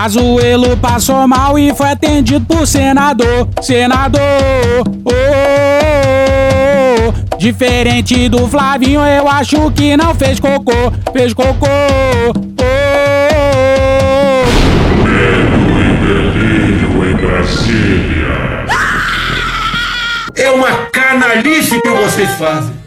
Pazuelo passou mal e foi atendido por senador. Senador, oh, oh, oh. diferente do Flavinho, eu acho que não fez cocô, fez cocô. Oh, Medo e delírio em Brasília. É uma canalice que vocês fazem.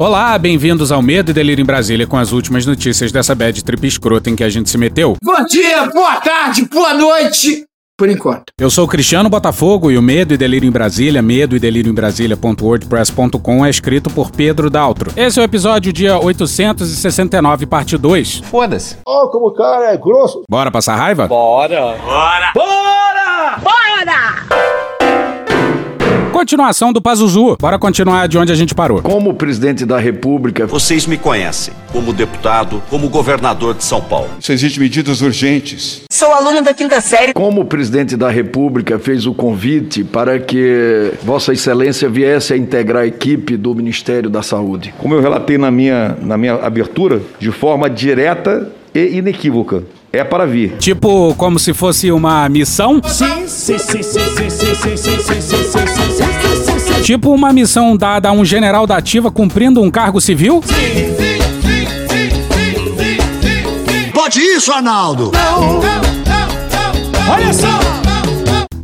Olá, bem-vindos ao Medo e Delírio em Brasília com as últimas notícias dessa bad trip escrota em que a gente se meteu. Bom dia, boa tarde, boa noite. Por enquanto. Eu sou o Cristiano Botafogo e o Medo e Delírio em Brasília, medo e delírio em Brasília.wordpress.com é escrito por Pedro Daltro. Esse é o episódio dia 869, parte 2. Foda-se. Ó, como o cara é grosso. Bora passar raiva? Bora. Continuação do Pazuzu. Bora continuar de onde a gente parou. Como presidente da República, Vocês me conhecem como deputado, como governador de São Paulo. Se existem medidas urgentes. Sou aluno da quinta série. como presidente da República fez o convite para que Vossa Excelência viesse a integrar a equipe do Ministério da Saúde. Como eu relatei na minha, na minha abertura, de forma direta e inequívoca. É para vir. Tipo, como se fosse uma missão? Tipo uma missão dada a um general da ativa cumprindo um cargo civil? Pode isso, Arnaldo?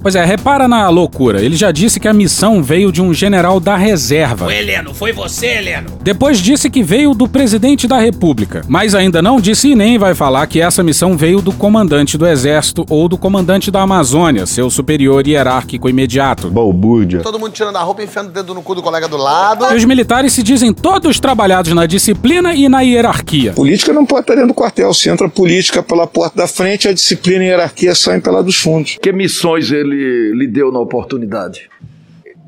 Pois é, repara na loucura. Ele já disse que a missão veio de um general da reserva. Heleno, foi você, Heleno. Depois disse que veio do presidente da república. Mas ainda não disse e nem vai falar que essa missão veio do comandante do exército ou do comandante da Amazônia, seu superior hierárquico imediato. Balbúrdia. Todo mundo tirando a roupa e enfiando o dedo no cu do colega do lado. E os militares se dizem todos trabalhados na disciplina e na hierarquia. Política não pode estar dentro do quartel. Se entra política pela porta da frente, a disciplina e a hierarquia saem pela dos fundos. Que missões ele lhe deu na oportunidade?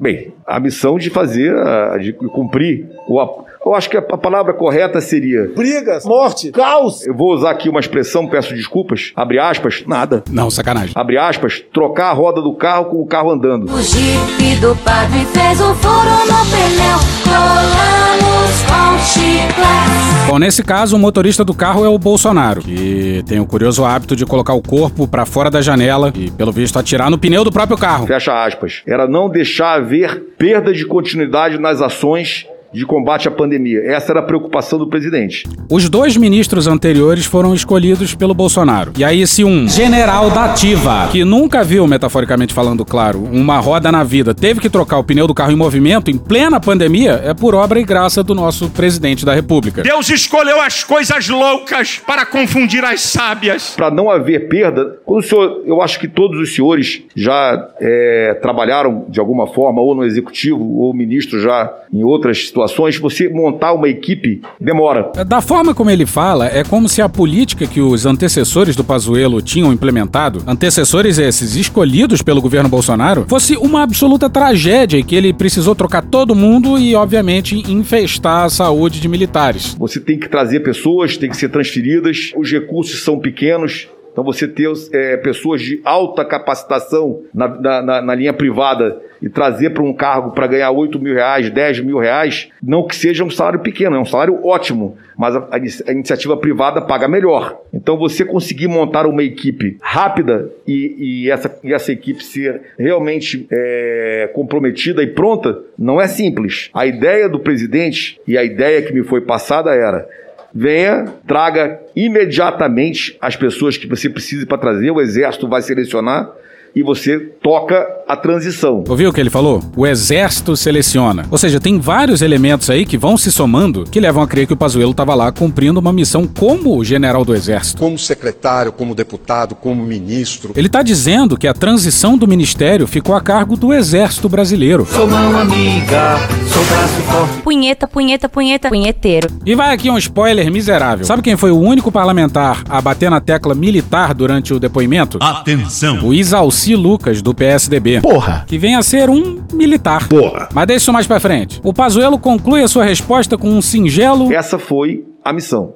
Bem, a missão de fazer, de cumprir o. Eu acho que a palavra correta seria. Brigas, morte, caos. Eu vou usar aqui uma expressão, peço desculpas. Abre aspas, nada. Não, sacanagem. Abre aspas, trocar a roda do carro com o carro andando. O jipe do padre fez um furo no pneu. Colamos com chiclete. Bom, nesse caso, o motorista do carro é o Bolsonaro, que tem o curioso hábito de colocar o corpo pra fora da janela e, pelo visto, atirar no pneu do próprio carro. Fecha aspas. Era não deixar haver perda de continuidade nas ações de combate à pandemia. Essa era a preocupação do presidente. Os dois ministros anteriores foram escolhidos pelo Bolsonaro. E aí, se um general da ativa, que nunca viu, metaforicamente falando, claro, uma roda na vida, teve que trocar o pneu do carro em movimento em plena pandemia, é por obra e graça do nosso presidente da República. Deus escolheu as coisas loucas para confundir as sábias. Para não haver perda, quando o senhor, eu acho que todos os senhores já é, trabalharam de alguma forma, ou no executivo, ou ministro já em outras situações, você montar uma equipe demora. Da forma como ele fala, é como se a política que os antecessores do Pazuello tinham implementado, antecessores esses escolhidos pelo governo Bolsonaro, fosse uma absoluta tragédia e que ele precisou trocar todo mundo e, obviamente, infestar a saúde de militares. Você tem que trazer pessoas, tem que ser transferidas, os recursos são pequenos. Então você ter é, pessoas de alta capacitação na, na- na- linha privada e trazer para um cargo para ganhar 8 mil reais, 10 mil reais, não que seja um salário pequeno, é um salário ótimo, mas a, a iniciativa privada paga melhor. Então você conseguir montar uma equipe rápida e, e essa, e essa equipe ser realmente é, comprometida e pronta, não é simples. A ideia do presidente e a ideia que me foi passada era venha, traga imediatamente as pessoas que você precisa para trazer, o exército vai selecionar e você toca a transição. Ouviu o que ele falou? O exército seleciona. Ou seja, tem vários elementos aí que vão se somando que levam a crer que o Pazuello estava lá cumprindo uma missão como general do exército. Como secretário, como deputado, como ministro. Ele está dizendo que a transição do ministério ficou a cargo do exército brasileiro. Sou mão amiga, sou braço forte. Punheta, punheta, punheta, punheteiro. E vai aqui um spoiler miserável. Sabe quem foi o único parlamentar a bater na tecla militar durante o depoimento? Atenção. O Isalci Lucas, do PSDB. Porra. Que vem a ser um militar. Porra. Mas deixa isso mais pra frente. O Pazuello conclui a sua resposta com um singelo... Essa foi a missão.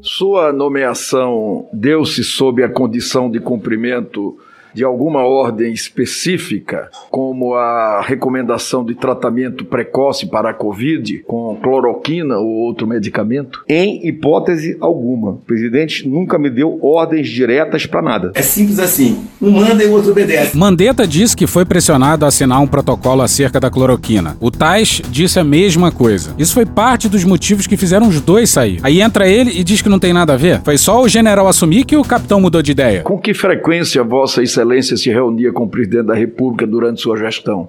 Sua nomeação deu-se sob a condição de cumprimento de alguma ordem específica, como a recomendação de tratamento precoce para a Covid com cloroquina ou outro medicamento? Em hipótese alguma. O presidente nunca me deu ordens diretas para nada. É simples assim. Um manda e o outro obedece. Mandetta disse que foi pressionado a assinar um protocolo acerca da cloroquina. O Tais disse a mesma coisa. Isso foi parte dos motivos que fizeram os dois sair. Aí entra ele e diz que não tem nada a ver. Foi só o general assumir que o capitão mudou de ideia. Com que frequência Vossa Excelência se reunia com o presidente da República durante sua gestão?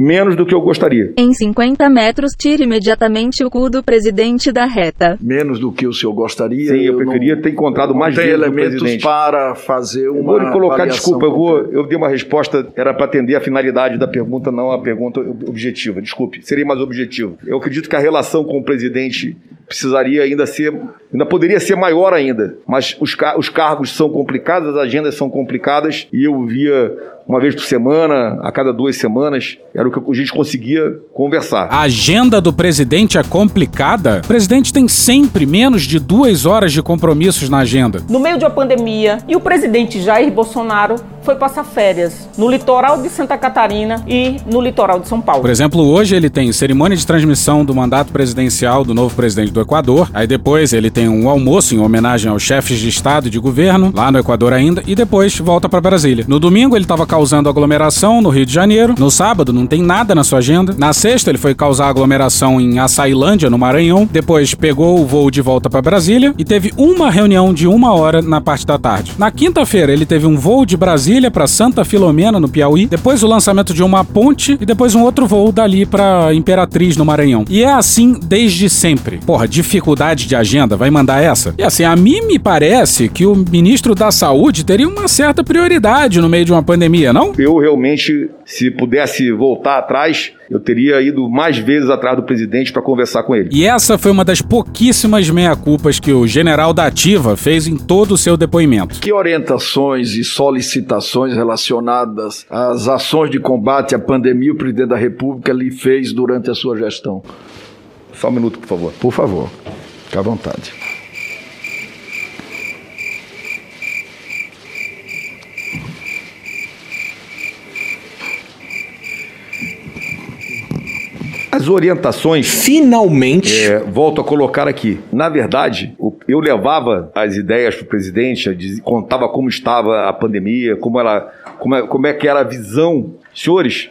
Menos do que eu gostaria. Em 50 metros, tire imediatamente o cu do presidente da reta. Menos do que o senhor gostaria? Sim, eu, preferia ter encontrado não mais tem elementos presidente. para fazer uma. Eu vou lhe colocar, desculpa, eu vou. Eu dei uma resposta, era para atender a finalidade da pergunta, não a pergunta objetiva. Desculpe, seria mais objetivo. Eu acredito que a relação com o presidente precisaria ainda ser, ainda poderia ser maior ainda. Mas os, ca- os cargos são complicados, as agendas são complicadas e eu via uma vez por semana, a cada duas semanas, era o que a gente conseguia conversar. A agenda do presidente é complicada? O presidente tem sempre menos de duas horas de compromissos na agenda. No meio de uma pandemia, e o presidente Jair Bolsonaro foi passar férias no litoral de Santa Catarina e no litoral de São Paulo. Por exemplo, hoje ele tem cerimônia de transmissão do mandato presidencial do novo presidente do Equador. Aí depois ele tem um almoço em homenagem aos chefes de Estado e de governo, lá no Equador ainda, e depois volta para Brasília. No domingo ele estava causando aglomeração no Rio de Janeiro. No sábado não tem nada na sua agenda. Na sexta ele foi causar aglomeração em Açailândia, no Maranhão. Depois pegou o voo de volta para Brasília e teve uma reunião de uma hora na parte da tarde. Na quinta-feira ele teve um voo de Brasília para Santa Filomena, no Piauí. Depois o lançamento de uma ponte e depois um outro voo dali para Imperatriz, no Maranhão. E é assim desde sempre. Porra, dificuldade de agenda, vai mandar essa? E assim, a mim me parece que o ministro da Saúde teria uma certa prioridade no meio de uma pandemia, não? Eu realmente, se pudesse voltar atrás, eu teria ido mais vezes atrás do presidente para conversar com ele. E essa foi uma das pouquíssimas meia-culpas que o general da Ativa fez em todo o seu depoimento. Que orientações e solicitações relacionadas às ações de combate à pandemia o presidente da República lhe fez durante a sua gestão? Só um minuto, por favor. Por favor, fique à vontade. As orientações. Finalmente. É, volto a colocar aqui. Na verdade, eu levava as ideias para o presidente, contava como estava a pandemia, como, ela, como, é, como é que era a visão. Senhores,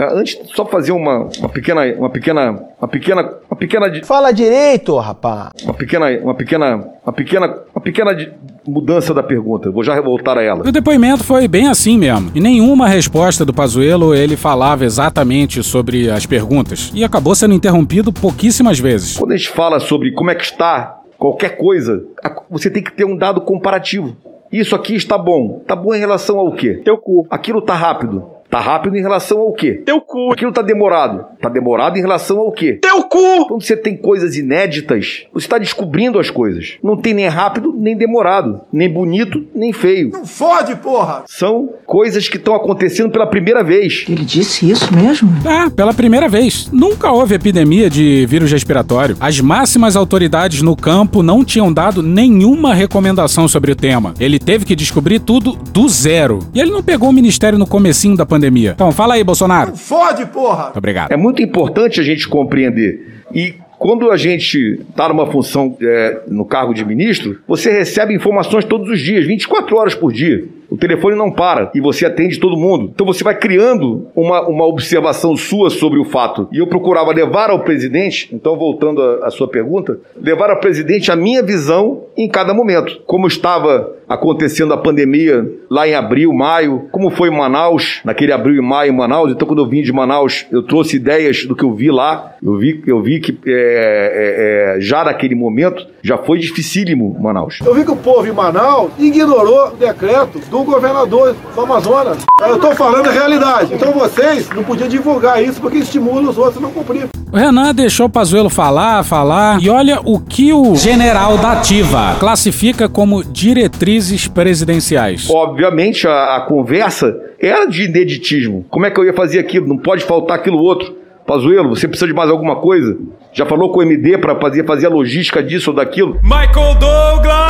antes só fazer uma, uma pequena, uma pequena, uma pequena, uma pequena, di- Fala direito, rapaz. uma pequena, uma pequena, uma pequena, uma pequena di- mudança da pergunta. Vou já voltar a ela. O depoimento foi bem assim mesmo. E nenhuma resposta do Pazuello ele falava exatamente sobre as perguntas. E acabou sendo interrompido pouquíssimas vezes. Quando a gente fala sobre como é que está qualquer coisa, você tem que ter um dado comparativo. Isso aqui está bom. Está bom em relação ao quê? Teu cu. Aquilo está rápido. Está rápido em relação ao quê? Teu cu. Aquilo está demorado. Está demorado em relação ao quê? Teu cu. Quando você tem coisas inéditas, você está descobrindo as coisas. Não tem nem rápido, nem demorado. Nem bonito, nem feio. Fode, porra. São coisas que estão acontecendo pela primeira vez. Ele disse isso mesmo? Ah, pela primeira vez. Nunca houve epidemia de vírus respiratório. As máximas autoridades no campo não tinham dado nenhuma recomendação sobre o tema. Ele teve que descobrir tudo do zero. E ele não pegou o ministério no comecinho da pandemia. Então, fala aí, Bolsonaro. Fode, porra. Muito obrigado. É muito importante a gente compreender. E quando a gente está numa função é, no cargo de ministro, você recebe informações todos os dias, 24 horas por dia. O telefone não para e você atende todo mundo. Então você vai criando uma, uma observação sua sobre o fato. E eu procurava levar ao presidente, então voltando à sua pergunta, levar ao presidente a minha visão em cada momento. Como estava acontecendo a pandemia lá em abril, maio, como foi em Manaus, naquele abril e maio em Manaus. Então, quando eu vim de Manaus, eu trouxe ideias do que eu vi lá. Eu vi, eu vi que é, é, é, já naquele momento já foi dificílimo Manaus. Eu vi que o povo em Manaus ignorou o decreto do governador do Amazonas. Eu tô falando a realidade. Então vocês não podiam divulgar isso porque estimula os outros a não cumprir. O Renan deixou o Pazuello falar, falar, e olha o que o general da Ativa classifica como diretrizes presidenciais. Obviamente, a, a conversa era de ineditismo. Como é que eu ia fazer aquilo? Não pode faltar aquilo outro. Pazuello, você precisa de mais alguma coisa? Já falou com o MD para fazer, fazer a logística disso ou daquilo? Michael Douglas!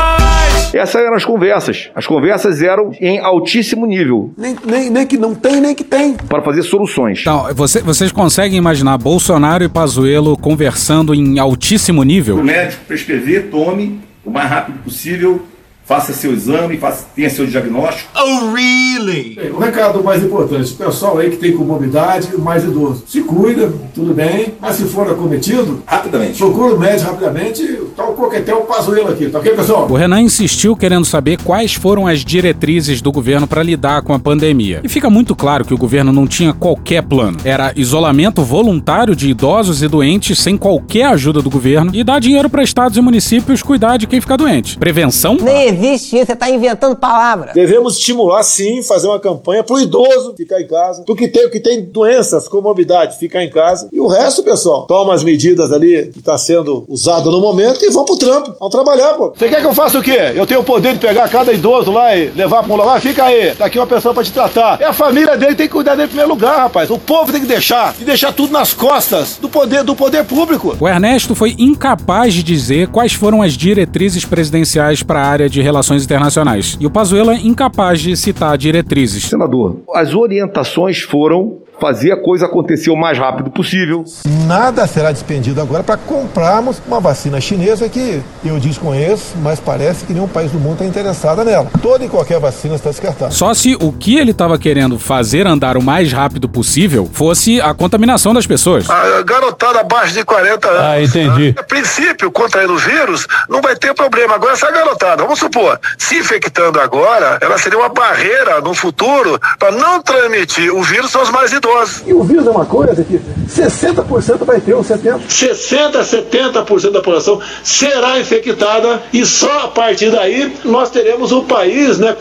Essas eram as conversas. As conversas eram em altíssimo nível. Nem, nem, nem que não tem, nem que tem. Para fazer soluções. Então, você, vocês conseguem imaginar Bolsonaro e Pazuello conversando em altíssimo nível? O médico prescrever, tome o mais rápido possível, faça seu exame, faça, tenha seu diagnóstico. Oh, really? O recado mais importante, o pessoal aí que tem comorbidade, o mais idoso, se cuida, tudo bem, mas se for acometido, rapidamente. Procura o médico rapidamente, tá o coquetel Pazuello aqui, tá ok, pessoal? O Renan insistiu querendo saber quais foram as diretrizes do governo para lidar com a pandemia. E fica muito claro que o governo não tinha qualquer plano. Era isolamento voluntário de idosos e doentes sem qualquer ajuda do governo e dar dinheiro para estados e municípios cuidar de quem fica doente. Prevenção? Nem existe isso, você está inventando palavras. Devemos estimular, sim, fazer uma campanha pro idoso ficar em casa, pro que tem, que tem doenças, comorbidade, ficar em casa. E o resto, pessoal, toma as medidas ali que está sendo usado no momento e vão pro trampo. Vão trabalhar, pô. Você quer que eu faça o quê? Eu tenho o poder de pegar cada idoso lá e levar pra um lugar? Fica aí, tá aqui uma pessoa pra te tratar. É a família dele tem que cuidar dele em primeiro lugar, rapaz. O povo tem que deixar, e deixar tudo nas costas do poder, do poder público. O Ernesto foi incapaz de dizer quais foram as diretrizes presidenciais para a área de relações internacionais. E o Pazuello é incapaz de citar diretrizes. Senador, as orientações foram fazer a coisa acontecer o mais rápido possível. Nada será despendido agora para comprarmos uma vacina chinesa que eu desconheço, mas parece que nenhum país do mundo está interessado nela. Toda e qualquer vacina está descartada. Só se o que ele estava querendo fazer andar o mais rápido possível fosse a contaminação das pessoas. A garotada abaixo de 40 anos. Ah, entendi. A princípio, contraindo o vírus, não vai ter problema. Agora, essa garotada, vamos supor, se infectando agora, ela seria uma barreira no futuro para não transmitir o vírus aos mais idosos. E o vírus é uma coisa que 60% vai ter, ou 70%. 60% a 70% da população será infectada e só a partir daí nós teremos o país né,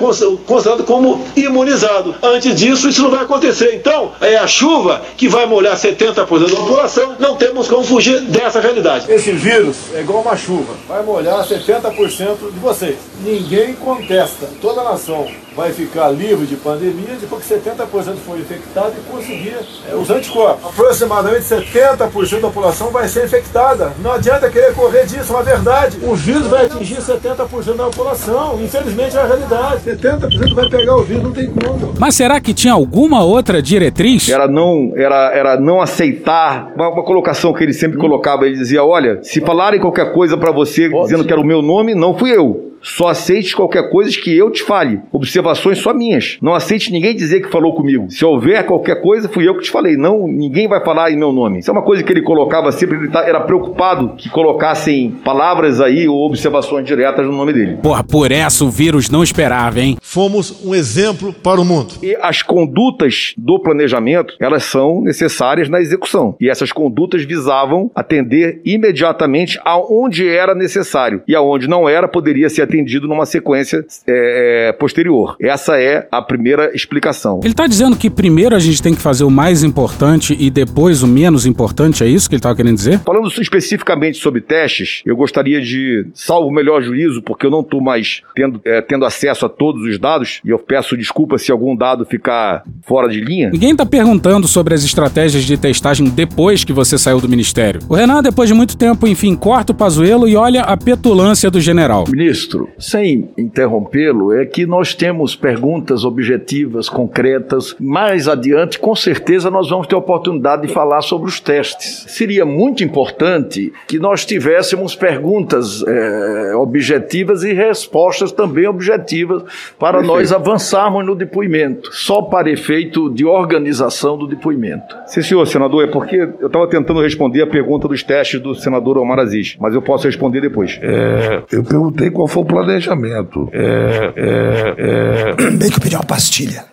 considerado como imunizado. Antes disso, isso não vai acontecer. Então, é a chuva que vai molhar 70% da população, não temos como fugir dessa realidade. Esse vírus é igual uma chuva, vai molhar 70% de vocês. Ninguém contesta, toda a nação vai ficar livre de pandemia depois que 70% for infectado e conseguir é, os anticorpos. Aproximadamente 70% da população vai ser infectada. Não adianta querer correr disso, é uma verdade. O vírus vai atingir 70% da população. Infelizmente é a realidade. 70% vai pegar o vírus, não tem como. Mas será que tinha alguma outra diretriz? Era não, era, era não aceitar uma, uma colocação que ele sempre colocava. Ele dizia: olha, se falarem qualquer coisa para você Pode dizendo que era o meu nome, não fui eu. Só aceite qualquer coisa que eu te fale. Observações só minhas. Não aceite ninguém dizer que falou comigo. Se houver qualquer coisa, fui eu que te falei. Não, ninguém vai falar em meu nome. Isso é uma coisa que ele colocava sempre. Ele tá, era preocupado que colocassem palavras aí ou observações diretas no nome dele. Porra, por essa o vírus não esperava, hein? Fomos um exemplo para o mundo. E as condutas do planejamento, elas são necessárias na execução. E essas condutas visavam atender imediatamente aonde era necessário. E aonde não era, poderia ser atendido numa sequência é, posterior. Essa é a primeira explicação. Ele está dizendo que primeiro a gente tem que fazer o mais importante e depois o menos importante, é isso que ele estava querendo dizer? Falando especificamente sobre testes, eu gostaria de, salvo o melhor juízo, porque eu não estou mais tendo, é, tendo acesso a todos os dados, e eu peço desculpa se algum dado ficar fora de linha. Ninguém está perguntando sobre as estratégias de testagem depois que você saiu do ministério. O Renan, depois de muito tempo, enfim, corta o pazuelo e olha a petulância do general. Ministro, sem interrompê-lo, é que nós temos perguntas objetivas, concretas. Mais adiante, com certeza, nós vamos ter a oportunidade de falar sobre os testes. Seria muito importante que nós tivéssemos perguntas é, objetivas e respostas também objetivas para Perfeito. nós avançarmos no depoimento, só para efeito de organização do depoimento. Sim, senhor senador, é porque eu estava tentando responder a pergunta dos testes do senador Omar Aziz, mas eu posso responder depois. É, eu perguntei qual foi o planejamento. É, é, é... Bem que eu pedi uma pastilha.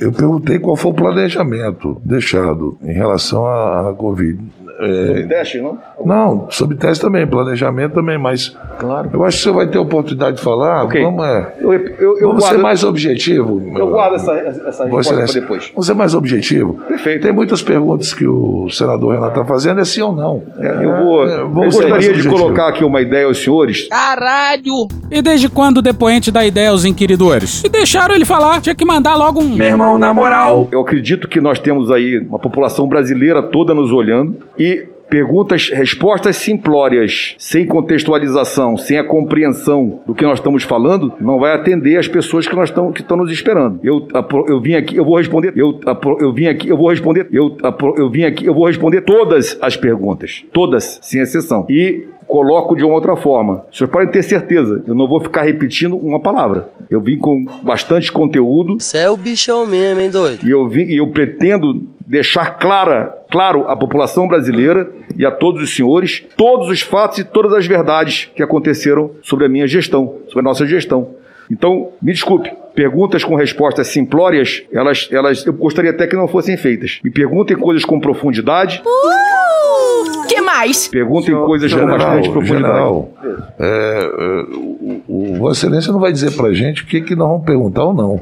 Eu perguntei qual foi o planejamento deixado em relação à, à Covid. É... Sobre teste, não? Não, sobre teste também, planejamento também, mas. Claro. Eu acho que você vai ter oportunidade de falar. Okay. Vamos, é, eu, eu, eu vamos guardo, ser mais objetivo. Eu guardo essa, essa resposta para depois. Vamos ser mais objetivo. Perfeito. Tem muitas perguntas que o senador Renato está fazendo, é sim ou não. É, eu vou. É, eu gostaria de colocar aqui uma ideia aos senhores. Caralho! E desde quando o depoente dá ideia aos inquiridores? E deixaram ele falar, tinha que mandar logo um. Meu irmão, na moral. Eu acredito que nós temos aí uma população brasileira toda nos olhando e perguntas, respostas simplórias, sem contextualização, sem a compreensão do que nós estamos falando, não vai atender as pessoas que nós estão que estão nos esperando. Eu, eu vim aqui, eu vou responder, eu, eu vim aqui, eu vou responder, eu, eu vim aqui, eu vou responder todas as perguntas, todas, sem exceção. E coloco de uma outra forma. Vocês podem ter certeza, eu não vou ficar repetindo uma palavra. Eu vim com bastante conteúdo. Você é o bichão mesmo, hein, doido? E eu, vim, e eu pretendo deixar clara, claro à população brasileira e a todos os senhores todos os fatos e todas as verdades que aconteceram sobre a minha gestão, sobre a nossa gestão. Então, me desculpe, perguntas com respostas simplórias, elas, elas eu gostaria até que não fossem feitas. Me perguntem coisas com profundidade. Uh! Que mais? Perguntem coisas com bastante profundidade. General, é, é, o, o Vossa Excelência não vai dizer pra gente o que, que nós vamos perguntar ou não.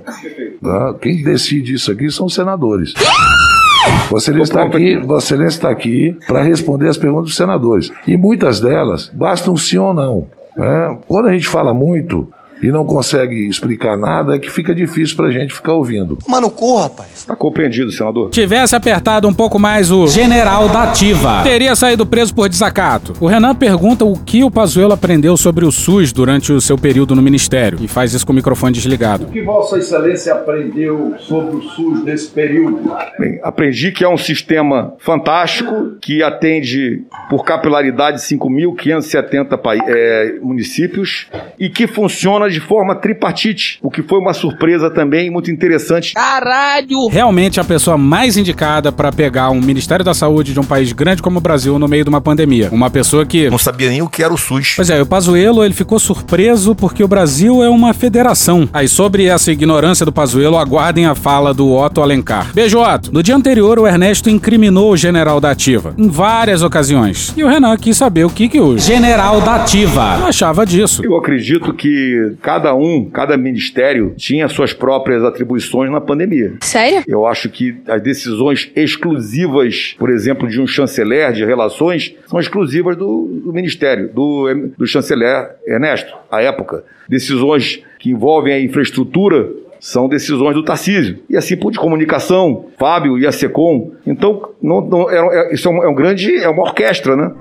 Tá? Quem decide isso aqui são os senadores. Vossa Excelência está aqui, Vossa Excelência está aqui para responder as perguntas dos senadores. E muitas delas bastam sim ou não. né? Quando a gente fala muito e não consegue explicar nada, é que fica difícil para a gente ficar ouvindo. Mano, corra, rapaz. Está compreendido, senador. Tivesse apertado um pouco mais o general da ativa, teria saído preso por desacato. O Renan pergunta o que o Pazuello aprendeu sobre o SUS durante o seu período no ministério e faz isso com o microfone desligado. O que Vossa Excelência aprendeu sobre o SUS nesse período? Bem, aprendi que é um sistema fantástico que atende por capilaridade 5.570 pai- é, municípios e que funciona de forma tripartite, o que foi uma surpresa também muito interessante. Caralho! Realmente a pessoa mais indicada para pegar um Ministério da Saúde de um país grande como o Brasil no meio de uma pandemia. Uma pessoa que Não sabia nem o que era o SUS. Pois é, o Pazuello ele ficou surpreso porque o Brasil é uma federação. Aí sobre essa ignorância do Pazuello, aguardem a fala do Otto Alencar. Beijo, Otto. No dia anterior, o Ernesto incriminou o general da Ativa, em várias ocasiões. E o Renan quis saber o que, que o general da Ativa achava disso. Eu acredito que cada um, cada ministério tinha suas próprias atribuições na pandemia. Sério? Eu acho que as decisões exclusivas, por exemplo, de um chanceler de relações, são exclusivas do, do ministério, do, do chanceler Ernesto, à época. Decisões que envolvem a infraestrutura são decisões do Tarcísio. E assim por de comunicação, Fábio e a SECOM. Então, não, não, é, é- isso é um, é um grande, é uma orquestra, né?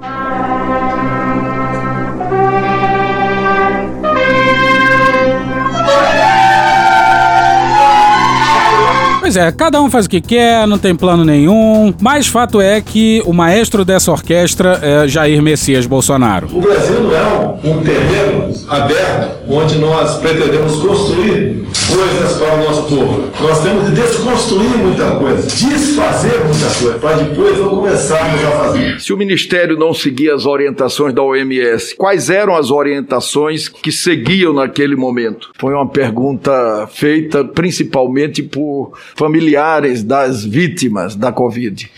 Pois é, cada um faz o que quer, não tem plano nenhum. Mas fato é que o maestro dessa orquestra é Jair Messias Bolsonaro. O Brasil não é um, terreno aberto onde nós pretendemos construir coisas para o nosso povo. Nós temos de desconstruir muita coisa, desfazer muita coisa, para depois não começarmos a fazer. Se o Ministério não seguia as orientações da OMS, quais eram as orientações que seguiam naquele momento? Foi uma pergunta feita principalmente por familiares das vítimas da Covid.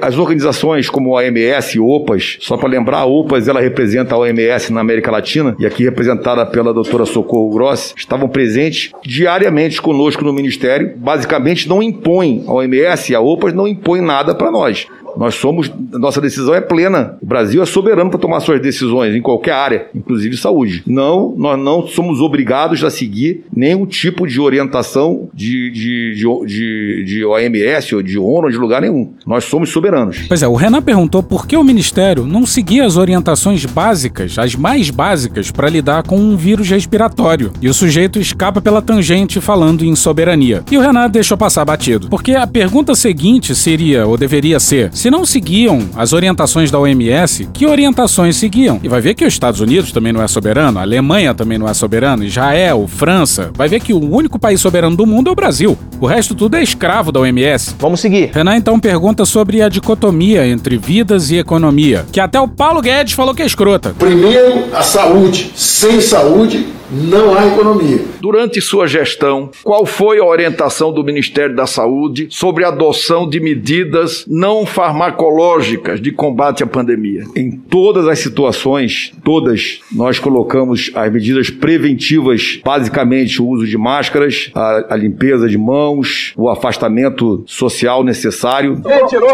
As organizações como a OMS e OPAS, só para lembrar, a OPAS ela representa a OMS na América Latina e aqui representada pela doutora Socorro Grossi, estavam presentes diariamente conosco no Ministério. Basicamente não impõem, a OMS e a OPAS não impõem nada para nós. Nós somos, nossa decisão é plena. O Brasil é soberano para tomar suas decisões em qualquer área, inclusive saúde. Não, nós não somos obrigados a seguir nenhum tipo de orientação de, de, de, de, de OMS ou de ONU, de lugar nenhum. Nós somos soberanos. Pois é, o Renan perguntou por que o Ministério não seguia as orientações básicas, as mais básicas, para lidar com um vírus respiratório. E o sujeito escapa pela tangente falando em soberania. E o Renan deixou passar batido. Porque a pergunta seguinte seria, ou deveria ser, se não seguiam as orientações da OMS, que orientações seguiam? E vai ver que os Estados Unidos também não é soberano, a Alemanha também não é soberano, Israel, França. Vai ver que o único país soberano do mundo é o Brasil. O resto tudo é escravo da OMS. Vamos seguir. Renan então pergunta sobre a dicotomia entre vidas e economia, que até o Paulo Guedes falou que é escrota. Primeiro, a saúde. Sem saúde, não há economia. Durante sua gestão, qual foi a orientação do Ministério da Saúde sobre a adoção de medidas não farmacológicas de combate à pandemia? Em todas as situações, todas, nós colocamos as medidas preventivas, basicamente o uso de máscaras, a, a limpeza de mãos, o afastamento social necessário.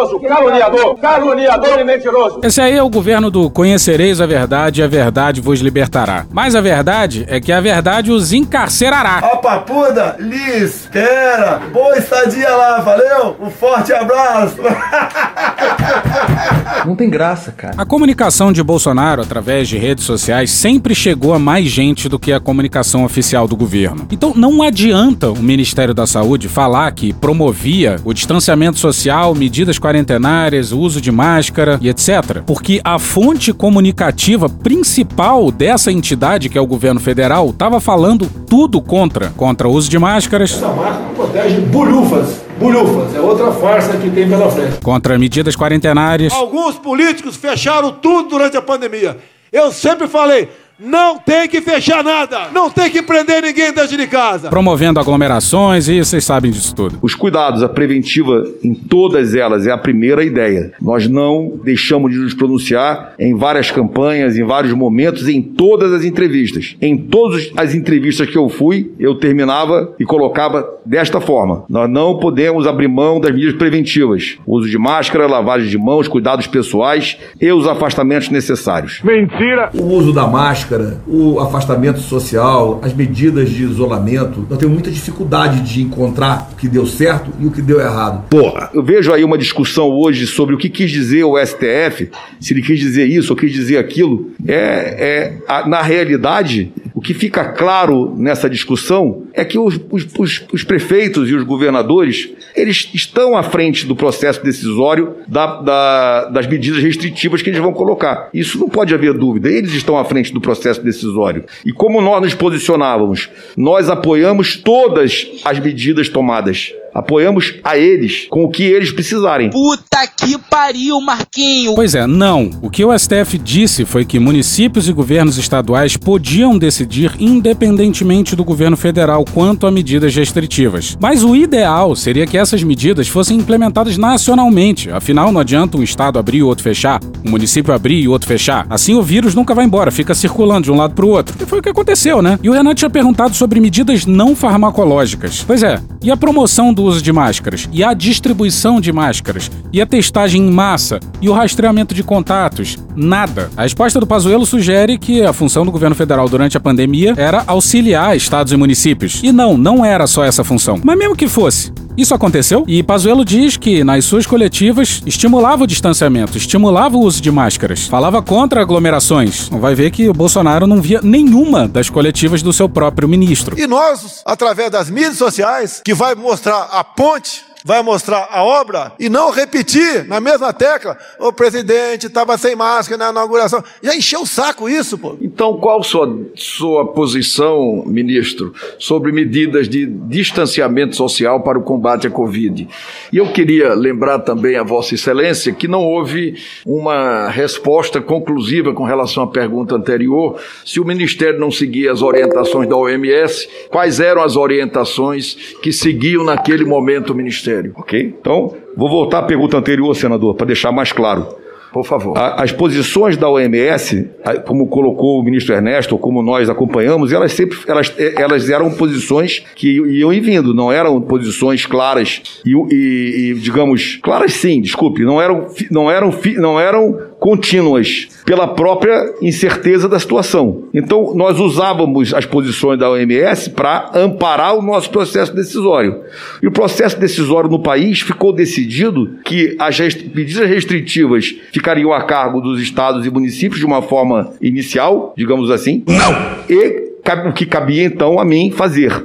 Mentiroso, caluniador, caluniador e mentiroso. Esse aí é o governo do conhecereis a verdade e a verdade vos libertará. Mas a verdade é que a verdade os encarcerará. Ó papuda, Liz, Pera, boa estadia lá, valeu? Um forte abraço. Não tem graça, cara. A comunicação de Bolsonaro através de redes sociais sempre chegou a mais gente do que a comunicação oficial do governo. Então não adianta o Ministério da Saúde falar que promovia o distanciamento social, medidas quarentenárias, o uso de máscara e etc. Porque a fonte comunicativa principal dessa entidade, que é o governo federal, estava falando tudo contra. Contra o uso de máscaras, Essa máscara protege bulhufas. Bulhufas é outra farsa que tem pela frente. contra medidas quarentenárias. Alguns políticos fecharam tudo durante a pandemia. Eu sempre falei, não tem que fechar nada. Não tem que prender ninguém dentro de casa. promovendo aglomerações e vocês sabem disso tudo. Os cuidados, a preventiva em todas elas é a primeira ideia. Nós não deixamos de nos pronunciar em várias campanhas, em vários momentos, em todas as entrevistas. Em todas as entrevistas que eu fui, eu terminava e colocava desta forma: nós não podemos abrir mão das medidas preventivas, uso de máscara, lavagem de mãos, cuidados pessoais e os afastamentos necessários. Mentira! O uso da máscara, o afastamento social, as medidas de isolamento, nós temos muita dificuldade de encontrar o que deu certo e o que deu errado. Porra, eu vejo aí uma discussão hoje sobre o que quis dizer o STF, se ele quis dizer isso ou quis dizer aquilo. É, é a- na realidade, o que fica claro nessa discussão é que os, os- os- os prefeitos e os governadores eles estão à frente do processo decisório da- da- das medidas restritivas que eles vão colocar. Isso não pode haver dúvida. Eles estão à frente do processo decisório. E como nós nos posicionávamos, nós apoiamos todas as medidas tomadas. Apoiamos a eles com o que eles precisarem. Puta que pariu, Marquinho. Pois é, não. O que o STF disse foi que municípios e governos estaduais podiam decidir independentemente do governo federal quanto a medidas restritivas. Mas o ideal seria que essas medidas fossem implementadas nacionalmente. Afinal, não adianta um estado abrir e outro fechar, um município abrir e outro fechar. Assim o vírus nunca vai embora, fica circulando de um lado pro outro. E foi o que aconteceu, né? E o Renato tinha perguntado sobre medidas não farmacológicas. Pois é, e a promoção do uso de máscaras? E a distribuição de máscaras? E a testagem em massa? E o rastreamento de contatos? Nada. A resposta do Pazuello sugere que a função do governo federal durante a pandemia era auxiliar estados e municípios. E não, não era só essa função. Mas mesmo que fosse, isso aconteceu? E Pazuello diz que nas suas coletivas estimulava o distanciamento, estimulava o uso de máscaras, falava contra aglomerações. Vai ver que o Bolsonaro não via nenhuma das coletivas do seu próprio ministro. E nós, através das mídias sociais, que vai mostrar a ponte, vai mostrar a obra, e não repetir na mesma tecla, o presidente estava sem máscara na inauguração. Já encheu o saco isso, pô. Então, qual sua, sua posição, ministro, sobre medidas de distanciamento social para o combate à Covid? E eu queria lembrar também a Vossa Excelência que não houve uma resposta conclusiva com relação à pergunta anterior, se o Ministério não seguia as orientações da OMS, quais eram as orientações que seguiam naquele momento o Ministério? Ok? Então, vou voltar à pergunta anterior, senador, para deixar mais claro. Por favor. A- as posições da OMS, como colocou o ministro Ernesto, ou como nós acompanhamos, elas sempre elas, eh, elas eram posições que iam e vindo, não eram posições claras e, e- e, digamos, claras sim, desculpe, não eram, não eram, não eram contínuas pela própria incerteza da situação. Então, nós usávamos as posições da OMS para amparar o nosso processo decisório. E o processo decisório no país ficou decidido que as medidas restritivas ficariam a cargo dos estados e municípios de uma forma inicial, digamos assim. Não! E o que cabia então a mim fazer.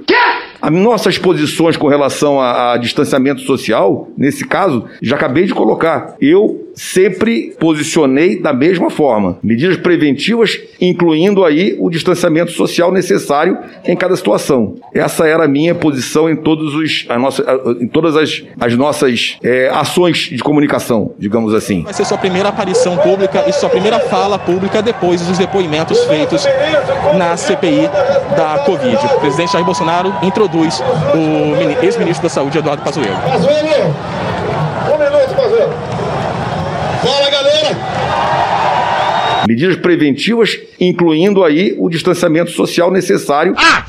As nossas posições com relação a, a distanciamento social, nesse caso, já acabei de colocar. Eu sempre posicionei da mesma forma. Medidas preventivas, incluindo aí o distanciamento social necessário em cada situação. Essa era a minha posição em, todos os, a nossa, a- em todas as, as nossas eh, ações de comunicação, digamos assim. Vai ser sua primeira aparição pública e sua primeira fala pública depois dos depoimentos feitos na CPI da Covid. O presidente Jair Bolsonaro introduz o mini- ex-ministro da Saúde, Eduardo Pazuello. Pazuello! Fala, galera! Medidas preventivas, incluindo aí o distanciamento social necessário. Ah!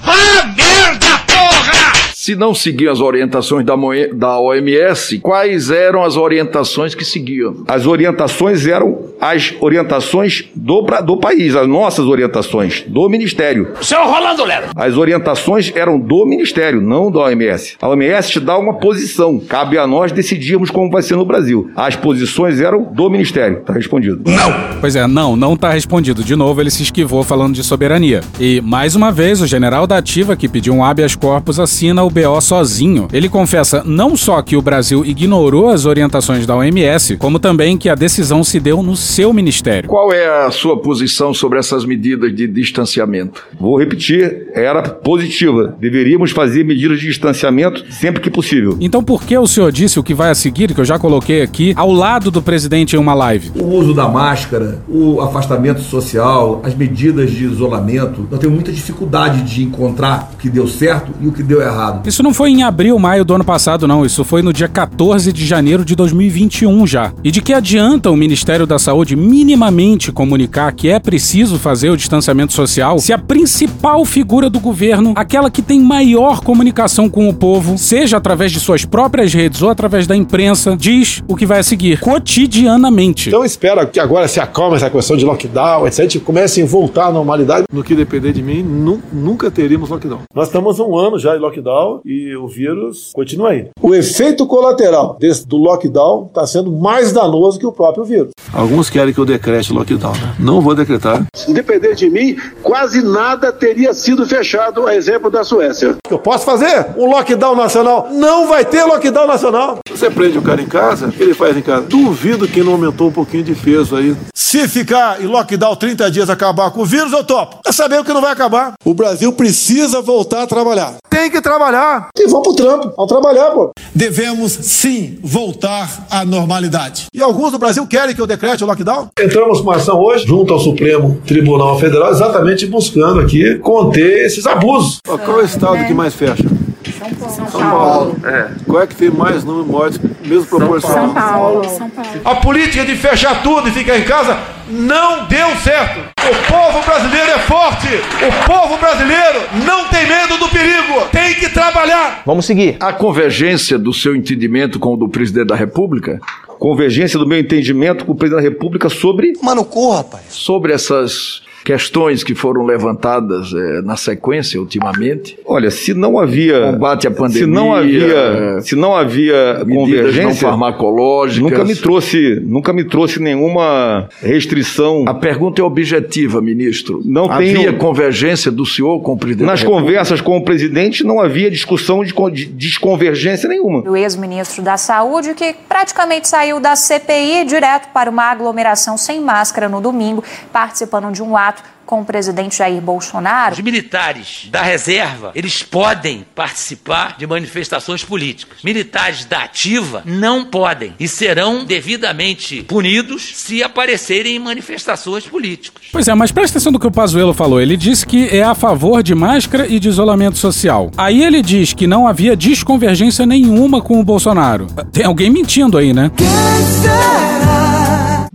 Se não seguiam as orientações da, OMS, quais eram as orientações que seguiam? As orientações eram as orientações do, do país, as nossas orientações, do Ministério. Seu Rolando Lero. As orientações eram do Ministério, não da OMS. A OMS te dá uma posição. Cabe a nós decidirmos como vai ser no Brasil. As posições eram do Ministério. Tá respondido. Não! Pois é, não, não tá respondido. De novo, ele se esquivou falando de soberania. E, mais uma vez, o general da Ativa, que pediu um habeas corpus, assina o BO sozinho. Ele confessa não só que o Brasil ignorou as orientações da OMS, como também que a decisão se deu no seu ministério. Qual é a sua posição sobre essas medidas de distanciamento? Vou repetir, era positiva. Deveríamos fazer medidas de distanciamento sempre que possível. Então por que o senhor disse o que vai a seguir, que eu já coloquei aqui, ao lado do presidente em uma live? O uso da máscara, o afastamento social, as medidas de isolamento. Eu tenho muita dificuldade de encontrar o que deu certo e o que deu errado. Isso não foi em abril, maio do ano passado, não. Isso foi no dia 14 de janeiro de 2021 já. E de que adianta o Ministério da Saúde minimamente comunicar que é preciso fazer o distanciamento social se a principal figura do governo, aquela que tem maior comunicação com o povo, seja através de suas próprias redes ou através da imprensa, diz o que vai a seguir cotidianamente. Então espera que agora se acalme essa questão de lockdown, etc. Comecem a voltar à normalidade. No que depender de mim, nu- nunca teríamos lockdown. Nós estamos há um ano já de lockdown e o vírus continua aí. O efeito colateral desse, do lockdown está sendo mais danoso que o próprio vírus. Alguns querem que eu decrete lockdown. Né? Não vou decretar. Se depender de mim, quase nada teria sido fechado, a exemplo da Suécia. Eu posso fazer um lockdown nacional? Não vai ter lockdown nacional. Você prende o cara em casa, ele faz em casa. Duvido que não aumentou um pouquinho de peso aí. Se ficar em lockdown 30 dias acabar com o vírus, eu topo. É saber o que não vai acabar. O Brasil precisa voltar a trabalhar. Tem que trabalhar. E vamos pro trampo. Vamos trabalhar, pô. Devemos sim voltar à normalidade. E alguns do Brasil querem que eu decrete o lockdown? Entramos com uma ação hoje, junto ao Supremo Tribunal Federal, exatamente buscando aqui conter esses abusos. Qual é o estado que mais fecha? São Paulo. É. Qual é que tem mais número de mortes, mesmo proporcional? São Paulo. São Paulo. A política de fechar tudo e ficar em casa não deu certo. O povo brasileiro é forte. O povo brasileiro não tem medo do perigo. Tem que trabalhar. Vamos seguir. A convergência do seu entendimento com o do presidente da República? Convergência do meu entendimento com o presidente da República sobre. Mano, corra, rapaz. Sobre essas questões que foram levantadas eh, na sequência ultimamente. Olha, se não havia combate à pandemia, se não havia, se não havia convergência não farmacológicas, nunca me trouxe, nunca me trouxe nenhuma restrição. A pergunta é objetiva, ministro. Não havia tenho- convergência do senhor com o presidente Nas conversas com o presidente não havia discussão de, de desconvergência nenhuma. O ex-ministro da Saúde, que praticamente saiu da CPI direto para uma aglomeração sem máscara no domingo, participando de um ato com o presidente Jair Bolsonaro. Os militares da reserva, eles podem participar de manifestações políticas. Militares da ativa não podem e serão devidamente punidos se aparecerem em manifestações políticas. Pois é, mas presta atenção no que o Pazuello falou. Ele disse que é a favor de máscara e de isolamento social. Aí ele diz que não havia desconvergência nenhuma com o Bolsonaro. Tem alguém mentindo aí, né?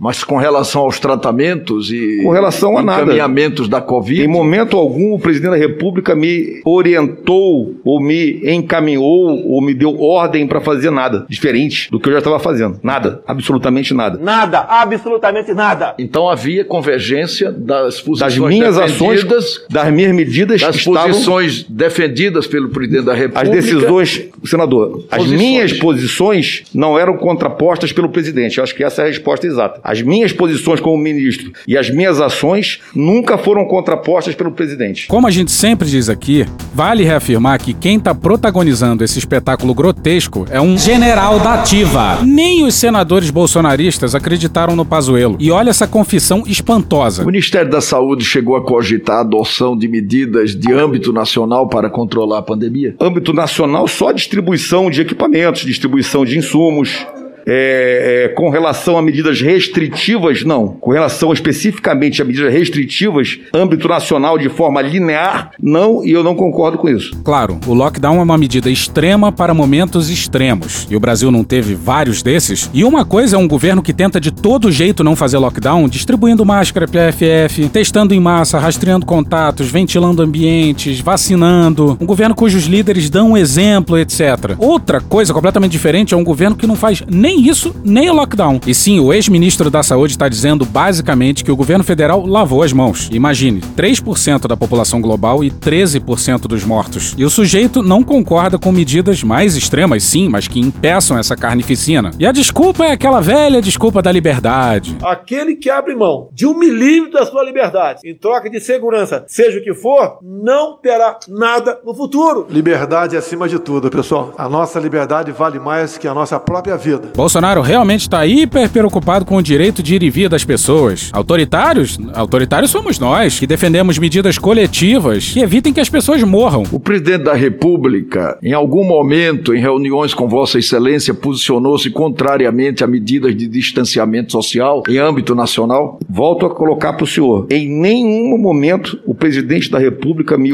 Mas com relação aos tratamentos e Com relação a nada. encaminhamentos da Covid. Em momento algum, o presidente da República me orientou, ou me encaminhou, ou me deu ordem para fazer nada diferente do que eu já estava fazendo. Nada. Absolutamente nada. Nada, absolutamente nada. Então havia convergência das posições Das minhas ações, das minhas medidas das estavam... posições defendidas pelo presidente da República. As decisões, senador, as Posições. minhas posições não eram contrapostas pelo presidente. Eu acho que essa é a resposta exata. As minhas posições como ministro e as minhas ações nunca foram contrapostas pelo presidente. Como a gente sempre diz aqui, vale reafirmar que quem tá protagonizando esse espetáculo grotesco é um general da ativa. Nem os senadores bolsonaristas acreditaram no Pazuello. E olha essa confissão espantosa. O Ministério da Saúde chegou a cogitar a adoção de medidas de âmbito nacional para controlar a pandemia? Âmbito nacional, só distribuição de equipamentos, distribuição de insumos, É, é, com relação a medidas restritivas, não. Com relação especificamente a medidas restritivas, âmbito nacional de forma linear, não, e eu não concordo com isso. Claro, o lockdown é uma medida extrema para momentos extremos. E o Brasil não teve vários desses. E uma coisa é um governo que tenta de todo jeito não fazer lockdown, distribuindo máscara PFF, testando em massa, rastreando contatos, ventilando ambientes, vacinando. Um governo cujos líderes dão um exemplo, etc. Outra coisa completamente diferente é um governo que não faz nem isso, nem o lockdown. E sim, o ex-ministro da Saúde está dizendo basicamente que o governo federal lavou as mãos. Imagine, 3% da população global e 13% dos mortos. E o sujeito não concorda com medidas mais extremas, sim, mas que impeçam essa carnificina. E a desculpa é aquela velha desculpa da liberdade. Aquele que abre mão de um milímetro da sua liberdade em troca de segurança, seja o que for, não terá nada no futuro. Liberdade é acima de tudo, pessoal. A nossa liberdade vale mais que a nossa própria vida. Bolsonaro realmente está hiper preocupado com o direito de ir e vir das pessoas. Autoritários? Autoritários somos nós, que defendemos medidas coletivas que evitem que as pessoas morram. O presidente da República, em algum momento, em reuniões com Vossa Excelência, posicionou-se contrariamente a medidas de distanciamento social em âmbito nacional? Volto a colocar para o senhor. Em nenhum momento o presidente da República me